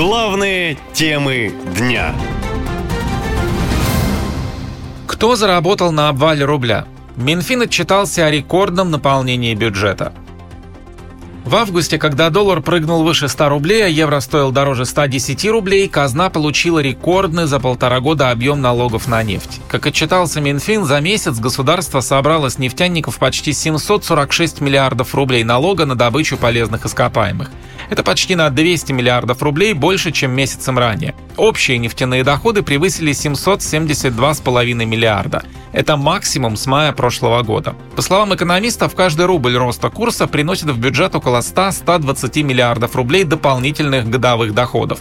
Главные темы дня. Кто заработал на обвале рубля? Минфин отчитался о рекордном наполнении бюджета. В августе, когда доллар прыгнул выше 100 рублей, а евро стоил дороже 110 рублей, казна получила рекордный за полтора года объем налогов на нефть. Как отчитался Минфин, за месяц государство собрало с нефтяников почти 746 миллиардов рублей налога на добычу полезных ископаемых. Это почти на 200 миллиардов рублей больше, чем месяцем ранее. Общие нефтяные доходы превысили 772,5 миллиарда. Это максимум с мая прошлого года. По словам экономистов, каждый рубль роста курса приносит в бюджет около 100-120 миллиардов рублей дополнительных годовых доходов.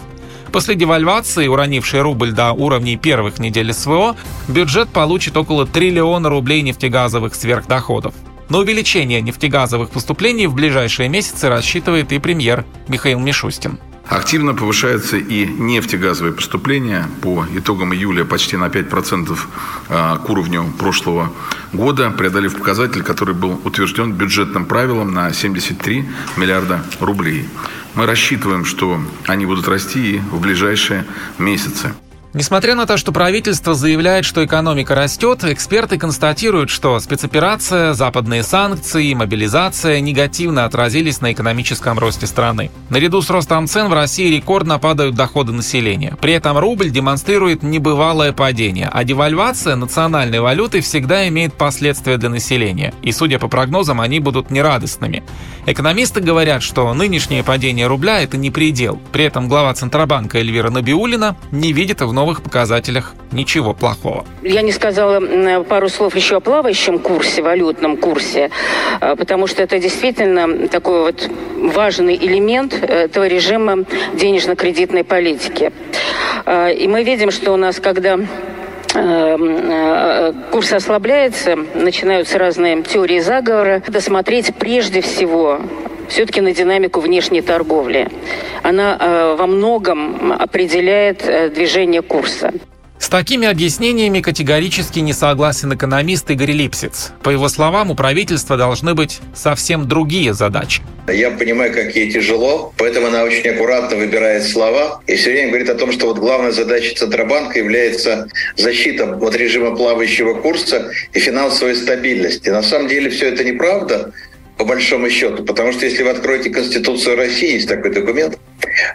После девальвации, уронившей рубль до уровней первых недель СВО, бюджет получит около триллиона рублей нефтегазовых сверхдоходов. На увеличение нефтегазовых поступлений в ближайшие месяцы рассчитывает и премьер Михаил Мишустин. Активно повышаются и нефтегазовые поступления. По итогам июля почти на 5% а, к уровню прошлого года, преодолев показатель, который был утвержден бюджетным правилом на 73 миллиарда рублей. Мы рассчитываем, что они будут расти и в ближайшие месяцы. Несмотря на то, что правительство заявляет, что экономика растет, эксперты констатируют, что спецоперация, западные санкции и мобилизация негативно отразились на экономическом росте страны. Наряду с ростом цен в России рекордно падают доходы населения. При этом рубль демонстрирует небывалое падение, а девальвация национальной валюты всегда имеет последствия для населения. И, судя по прогнозам, они будут нерадостными. Экономисты говорят, что нынешнее падение рубля – это не предел. При этом глава Центробанка Эльвира Набиулина не видит в новых показателях ничего плохого. Я не сказала пару слов еще о плавающем курсе, валютном курсе, а, потому что это действительно такой вот важный элемент э, этого режима денежно-кредитной политики. А, и мы видим, что у нас, когда э, э, курс ослабляется, начинаются разные теории заговора. Надо смотреть прежде всего все-таки на динамику внешней торговли. Она э, во многом определяет э, движение курса. С такими объяснениями категорически не согласен экономист Игорь Липсиц. По его словам, у правительства должны быть совсем другие задачи. Я понимаю, как ей тяжело, поэтому она очень аккуратно выбирает слова и все время говорит о том, что вот главная задача Центробанка является защита от режима плавающего курса и финансовой стабильности. На самом деле все это неправда по большому счету. Потому что если вы откроете Конституцию России, есть такой документ,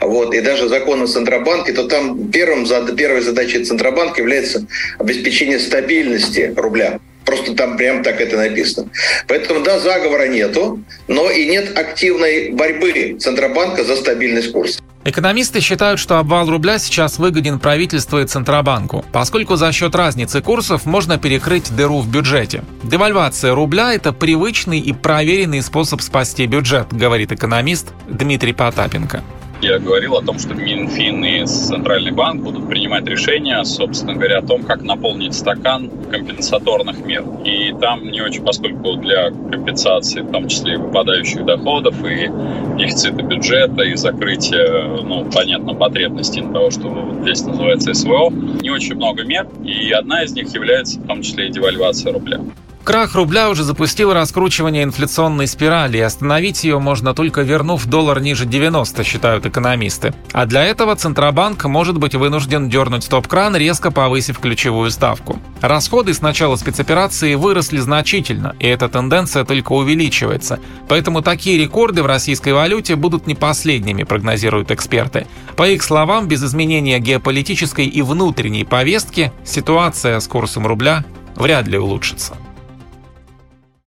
вот, и даже закон о Центробанке, то там первым, первой задачей Центробанка является обеспечение стабильности рубля. Просто там прям так это написано. Поэтому, да, заговора нету, но и нет активной борьбы Центробанка за стабильность курса. Экономисты считают, что обвал рубля сейчас выгоден правительству и Центробанку, поскольку за счет разницы курсов можно перекрыть дыру в бюджете. Девальвация рубля – это привычный и проверенный способ спасти бюджет, говорит экономист Дмитрий Потапенко я говорил о том, что Минфин и Центральный банк будут принимать решения, собственно говоря, о том, как наполнить стакан компенсаторных мер. И там не очень, поскольку для компенсации, в том числе и выпадающих доходов, и дефицита бюджета, и закрытия, ну, понятно, потребностей того, что здесь называется СВО, не очень много мер, и одна из них является в том числе и девальвация рубля. Крах рубля уже запустил раскручивание инфляционной спирали, и остановить ее можно только вернув доллар ниже 90, считают экономисты. А для этого Центробанк может быть вынужден дернуть стоп-кран, резко повысив ключевую ставку. Расходы с начала спецоперации выросли значительно, и эта тенденция только увеличивается. Поэтому такие рекорды в российской валюте будут не последними, прогнозируют эксперты. По их словам, без изменения геополитической и внутренней повестки ситуация с курсом рубля вряд ли улучшится.